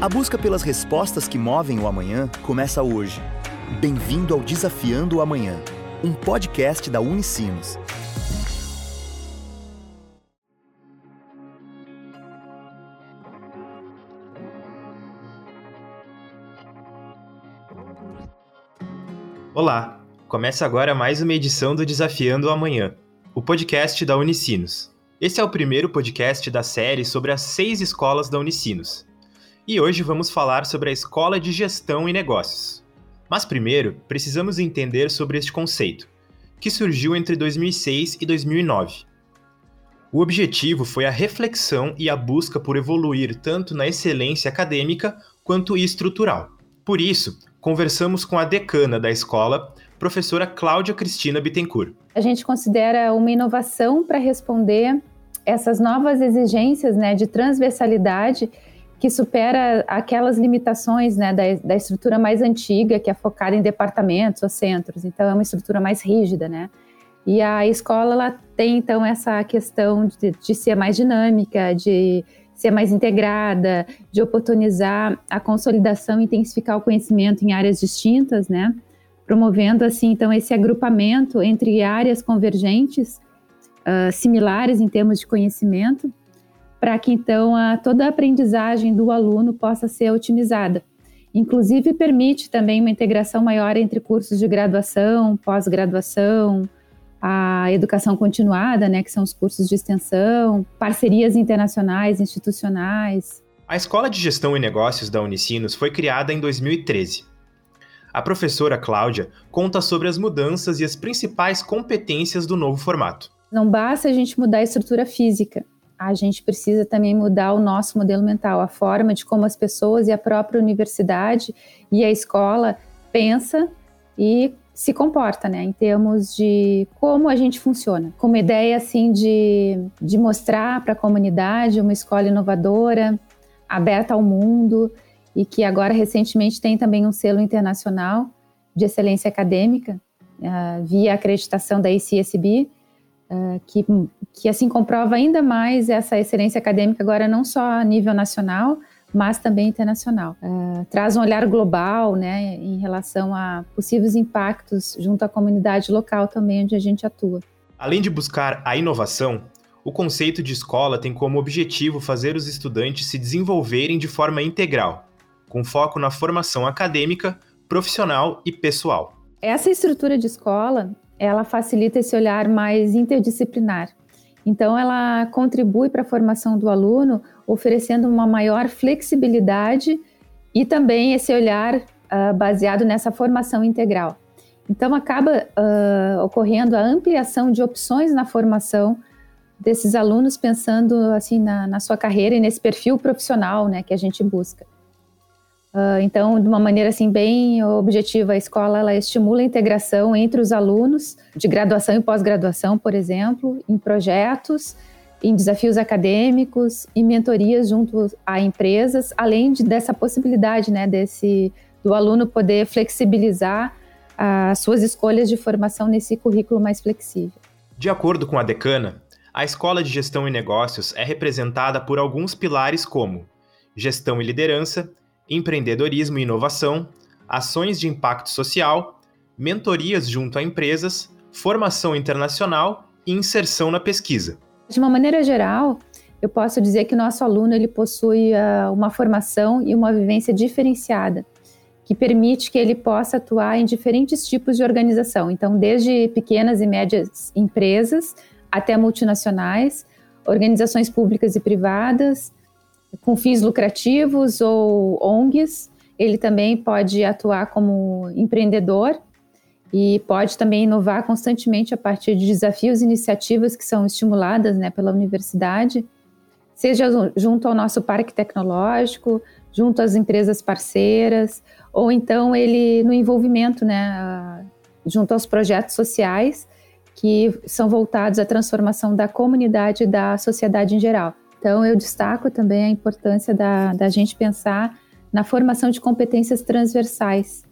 A busca pelas respostas que movem o amanhã começa hoje. Bem-vindo ao Desafiando o Amanhã, um podcast da Unicinos. Olá, começa agora mais uma edição do Desafiando o Amanhã, o podcast da Unicinos. Esse é o primeiro podcast da série sobre as seis escolas da Unicinos e hoje vamos falar sobre a Escola de Gestão e Negócios. Mas primeiro, precisamos entender sobre este conceito, que surgiu entre 2006 e 2009. O objetivo foi a reflexão e a busca por evoluir tanto na excelência acadêmica quanto estrutural. Por isso, conversamos com a decana da escola, professora Cláudia Cristina Bittencourt. A gente considera uma inovação para responder essas novas exigências né, de transversalidade que supera aquelas limitações né, da, da, estrutura mais antiga, que é focada em departamentos ou centros. Então, é uma estrutura mais rígida, né? E a escola ela tem, então, essa questão de, de ser mais dinâmica, de ser mais integrada, de oportunizar a consolidação e intensificar o conhecimento em áreas distintas, né? Promovendo, assim, então, esse agrupamento entre áreas convergentes, uh, similares em termos de conhecimento, para que então a, toda a aprendizagem do aluno possa ser otimizada. Inclusive, permite também uma integração maior entre cursos de graduação, pós-graduação, a educação continuada, né, que são os cursos de extensão, parcerias internacionais, institucionais. A Escola de Gestão e Negócios da Unicinos foi criada em 2013. A professora Cláudia conta sobre as mudanças e as principais competências do novo formato. Não basta a gente mudar a estrutura física, a gente precisa também mudar o nosso modelo mental, a forma de como as pessoas e a própria universidade e a escola pensa e se comporta, né, em termos de como a gente funciona. Com uma ideia assim de, de mostrar para a comunidade uma escola inovadora, aberta ao mundo e que agora recentemente tem também um selo internacional de excelência acadêmica uh, via acreditação da ICSB uh, que, que assim comprova ainda mais essa excelência acadêmica agora não só a nível nacional, mas também internacional. Uh, traz um olhar global, né, em relação a possíveis impactos junto à comunidade local também onde a gente atua. Além de buscar a inovação, o conceito de escola tem como objetivo fazer os estudantes se desenvolverem de forma integral, com foco na formação acadêmica, profissional e pessoal. Essa estrutura de escola, ela facilita esse olhar mais interdisciplinar. Então, ela contribui para a formação do aluno, oferecendo uma maior flexibilidade e também esse olhar uh, baseado nessa formação integral. Então, acaba uh, ocorrendo a ampliação de opções na formação desses alunos, pensando assim na, na sua carreira e nesse perfil profissional né, que a gente busca. Uh, então, de uma maneira assim bem objetiva, a escola ela estimula a integração entre os alunos de graduação e pós-graduação, por exemplo, em projetos, em desafios acadêmicos e mentorias junto a empresas, além de, dessa possibilidade, né, desse do aluno poder flexibilizar as suas escolhas de formação nesse currículo mais flexível. De acordo com a decana, a Escola de Gestão e Negócios é representada por alguns pilares como gestão e liderança, empreendedorismo e inovação, ações de impacto social, mentorias junto a empresas, formação internacional e inserção na pesquisa. De uma maneira geral, eu posso dizer que o nosso aluno ele possui uh, uma formação e uma vivência diferenciada, que permite que ele possa atuar em diferentes tipos de organização. Então, desde pequenas e médias empresas até multinacionais, organizações públicas e privadas, com fins lucrativos ou ONGs. Ele também pode atuar como empreendedor e pode também inovar constantemente a partir de desafios e iniciativas que são estimuladas né, pela universidade, seja junto ao nosso parque tecnológico, junto às empresas parceiras, ou então ele no envolvimento né, junto aos projetos sociais que são voltados à transformação da comunidade e da sociedade em geral. Então, eu destaco também a importância da, da gente pensar na formação de competências transversais,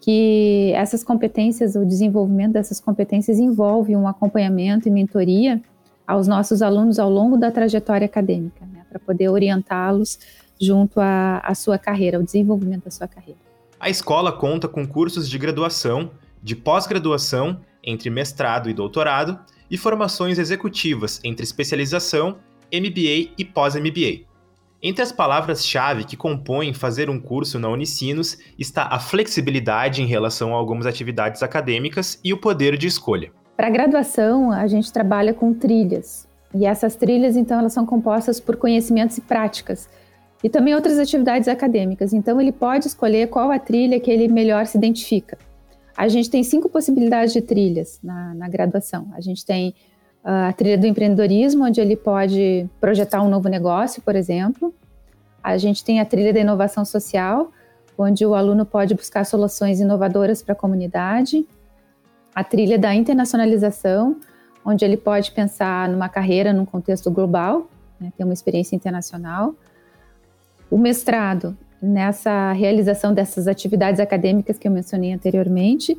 que essas competências, o desenvolvimento dessas competências envolve um acompanhamento e mentoria aos nossos alunos ao longo da trajetória acadêmica, né, para poder orientá-los junto à, à sua carreira, ao desenvolvimento da sua carreira. A escola conta com cursos de graduação, de pós-graduação, entre mestrado e doutorado, e formações executivas entre especialização, MBA e pós-MBA. Entre as palavras-chave que compõem fazer um curso na Unicinos está a flexibilidade em relação a algumas atividades acadêmicas e o poder de escolha. Para a graduação, a gente trabalha com trilhas. E essas trilhas, então, elas são compostas por conhecimentos e práticas e também outras atividades acadêmicas. Então, ele pode escolher qual a trilha que ele melhor se identifica. A gente tem cinco possibilidades de trilhas na, na graduação. A gente tem a trilha do empreendedorismo, onde ele pode projetar um novo negócio, por exemplo. A gente tem a trilha da inovação social, onde o aluno pode buscar soluções inovadoras para a comunidade. A trilha da internacionalização, onde ele pode pensar numa carreira num contexto global, né, ter uma experiência internacional o mestrado nessa realização dessas atividades acadêmicas que eu mencionei anteriormente.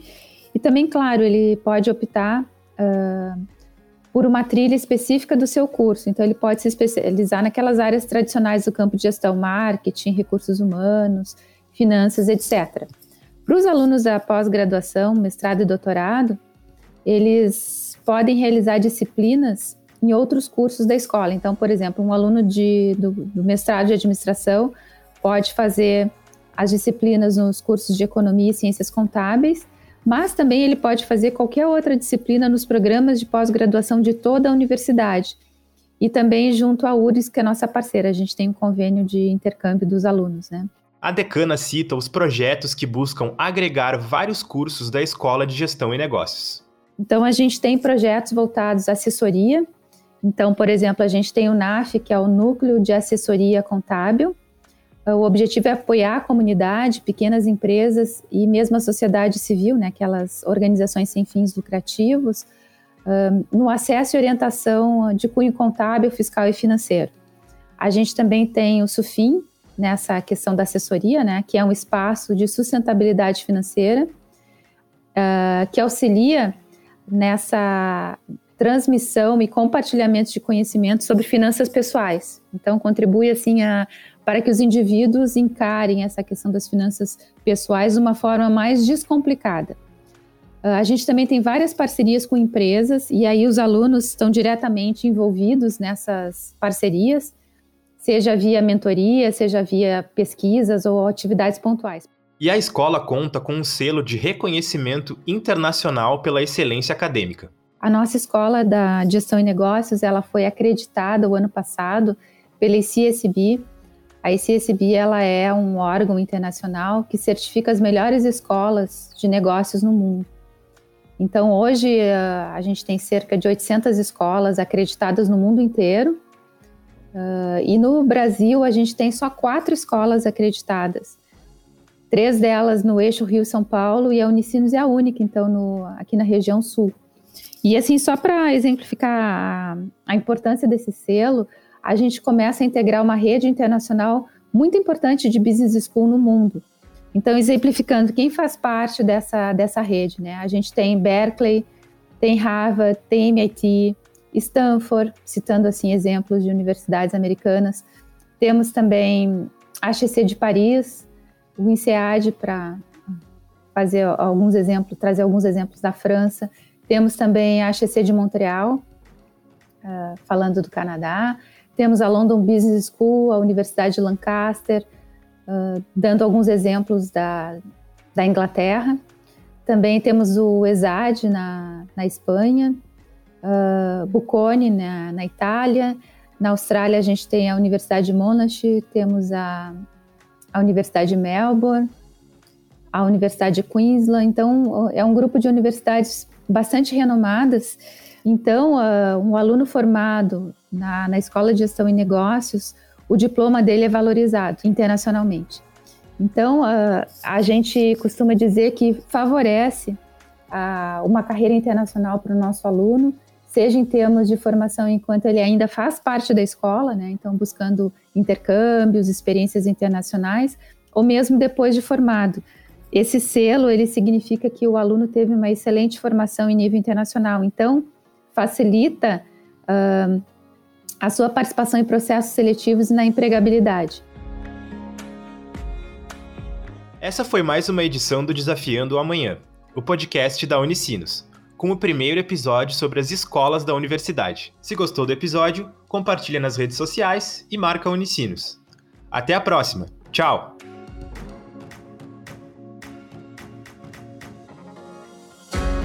E também, claro, ele pode optar uh, por uma trilha específica do seu curso. Então, ele pode se especializar naquelas áreas tradicionais do campo de gestão, marketing, recursos humanos, finanças, etc. Para os alunos da pós-graduação, mestrado e doutorado, eles podem realizar disciplinas em outros cursos da escola. Então, por exemplo, um aluno de, do, do mestrado de administração pode fazer as disciplinas nos cursos de economia e ciências contábeis, mas também ele pode fazer qualquer outra disciplina nos programas de pós-graduação de toda a universidade. E também junto à URIS, que é nossa parceira, a gente tem um convênio de intercâmbio dos alunos, né? A decana cita os projetos que buscam agregar vários cursos da Escola de Gestão e Negócios. Então, a gente tem projetos voltados à assessoria, então, por exemplo, a gente tem o NAF, que é o Núcleo de Assessoria Contábil. O objetivo é apoiar a comunidade, pequenas empresas e mesmo a sociedade civil, né, aquelas organizações sem fins lucrativos, um, no acesso e orientação de cunho contábil, fiscal e financeiro. A gente também tem o SUFIM, nessa questão da assessoria, né, que é um espaço de sustentabilidade financeira, uh, que auxilia nessa transmissão e compartilhamento de conhecimento sobre finanças pessoais. Então, contribui assim a, para que os indivíduos encarem essa questão das finanças pessoais de uma forma mais descomplicada. Uh, a gente também tem várias parcerias com empresas e aí os alunos estão diretamente envolvidos nessas parcerias, seja via mentoria, seja via pesquisas ou atividades pontuais. E a escola conta com um selo de reconhecimento internacional pela excelência acadêmica. A nossa escola da gestão e negócios, ela foi acreditada o ano passado pela ICSB. A ICSB ela é um órgão internacional que certifica as melhores escolas de negócios no mundo. Então, hoje, a gente tem cerca de 800 escolas acreditadas no mundo inteiro. Uh, e no Brasil, a gente tem só quatro escolas acreditadas. Três delas no eixo Rio-São Paulo e a Unicinos é a única, então, no, aqui na região sul. E assim, só para exemplificar a, a importância desse selo, a gente começa a integrar uma rede internacional muito importante de business school no mundo. Então, exemplificando quem faz parte dessa, dessa rede, né? A gente tem Berkeley, tem Harvard, tem MIT, Stanford, citando assim exemplos de universidades americanas. Temos também a HEC de Paris, o INSEAD para fazer alguns exemplos, trazer alguns exemplos da França. Temos também a HEC de Montreal, uh, falando do Canadá. Temos a London Business School, a Universidade de Lancaster, uh, dando alguns exemplos da, da Inglaterra. Também temos o ESAD na, na Espanha, uh, Bocconi na, na Itália. Na Austrália, a gente tem a Universidade de Monash, temos a, a Universidade de Melbourne, a Universidade de Queensland. Então, é um grupo de universidades bastante renomadas. Então, uh, um aluno formado na, na Escola de Gestão e Negócios, o diploma dele é valorizado internacionalmente. Então, uh, a gente costuma dizer que favorece uh, uma carreira internacional para o nosso aluno, seja em termos de formação enquanto ele ainda faz parte da escola, né? então buscando intercâmbios, experiências internacionais, ou mesmo depois de formado. Esse selo, ele significa que o aluno teve uma excelente formação em nível internacional, então facilita uh, a sua participação em processos seletivos e na empregabilidade. Essa foi mais uma edição do Desafiando o Amanhã, o podcast da Unicinos, com o primeiro episódio sobre as escolas da universidade. Se gostou do episódio, compartilha nas redes sociais e marca Unicinos. Até a próxima. Tchau!